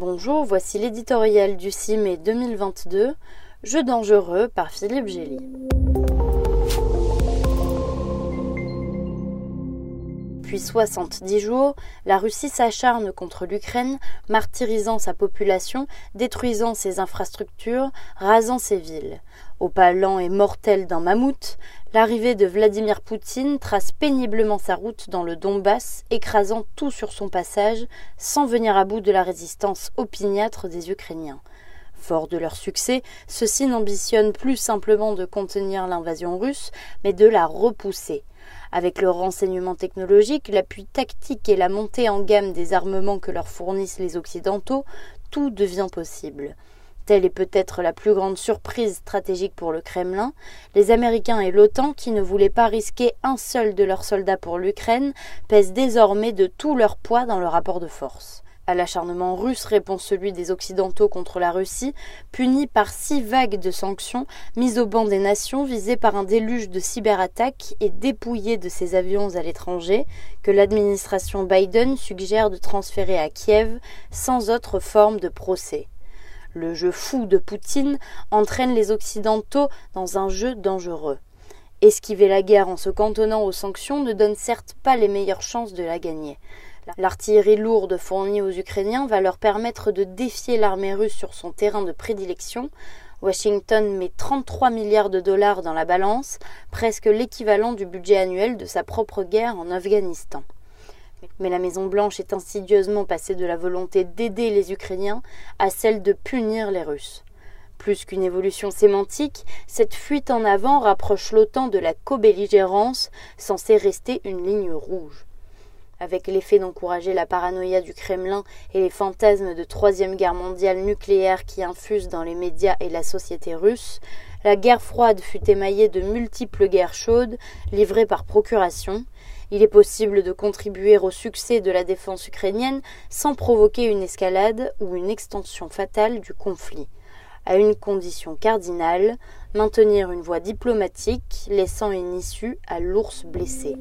Bonjour, voici l'éditorial du 6 mai 2022, Jeu dangereux par Philippe Gély. Depuis 70 jours, la Russie s'acharne contre l'Ukraine, martyrisant sa population, détruisant ses infrastructures, rasant ses villes. Au pas lent et mortel d'un mammouth, l'arrivée de Vladimir Poutine trace péniblement sa route dans le Donbass, écrasant tout sur son passage, sans venir à bout de la résistance opiniâtre des Ukrainiens. Fort de leur succès, ceux-ci n'ambitionnent plus simplement de contenir l'invasion russe, mais de la repousser. Avec le renseignement technologique, l'appui tactique et la montée en gamme des armements que leur fournissent les Occidentaux, tout devient possible. Telle est peut-être la plus grande surprise stratégique pour le Kremlin. Les Américains et l'OTAN, qui ne voulaient pas risquer un seul de leurs soldats pour l'Ukraine, pèsent désormais de tout leur poids dans le rapport de force. À l'acharnement russe répond celui des Occidentaux contre la Russie, puni par six vagues de sanctions mises au banc des nations visées par un déluge de cyberattaques et dépouillées de ses avions à l'étranger, que l'administration Biden suggère de transférer à Kiev sans autre forme de procès. Le jeu fou de Poutine entraîne les Occidentaux dans un jeu dangereux. Esquiver la guerre en se cantonnant aux sanctions ne donne certes pas les meilleures chances de la gagner. L'artillerie lourde fournie aux Ukrainiens va leur permettre de défier l'armée russe sur son terrain de prédilection. Washington met 33 milliards de dollars dans la balance, presque l'équivalent du budget annuel de sa propre guerre en Afghanistan. Mais la Maison-Blanche est insidieusement passée de la volonté d'aider les Ukrainiens à celle de punir les Russes. Plus qu'une évolution sémantique, cette fuite en avant rapproche l'OTAN de la co-belligérance, censée rester une ligne rouge. Avec l'effet d'encourager la paranoïa du Kremlin et les fantasmes de troisième guerre mondiale nucléaire qui infusent dans les médias et la société russe, la guerre froide fut émaillée de multiples guerres chaudes livrées par procuration, il est possible de contribuer au succès de la défense ukrainienne sans provoquer une escalade ou une extension fatale du conflit, à une condition cardinale, maintenir une voie diplomatique laissant une issue à l'ours blessé.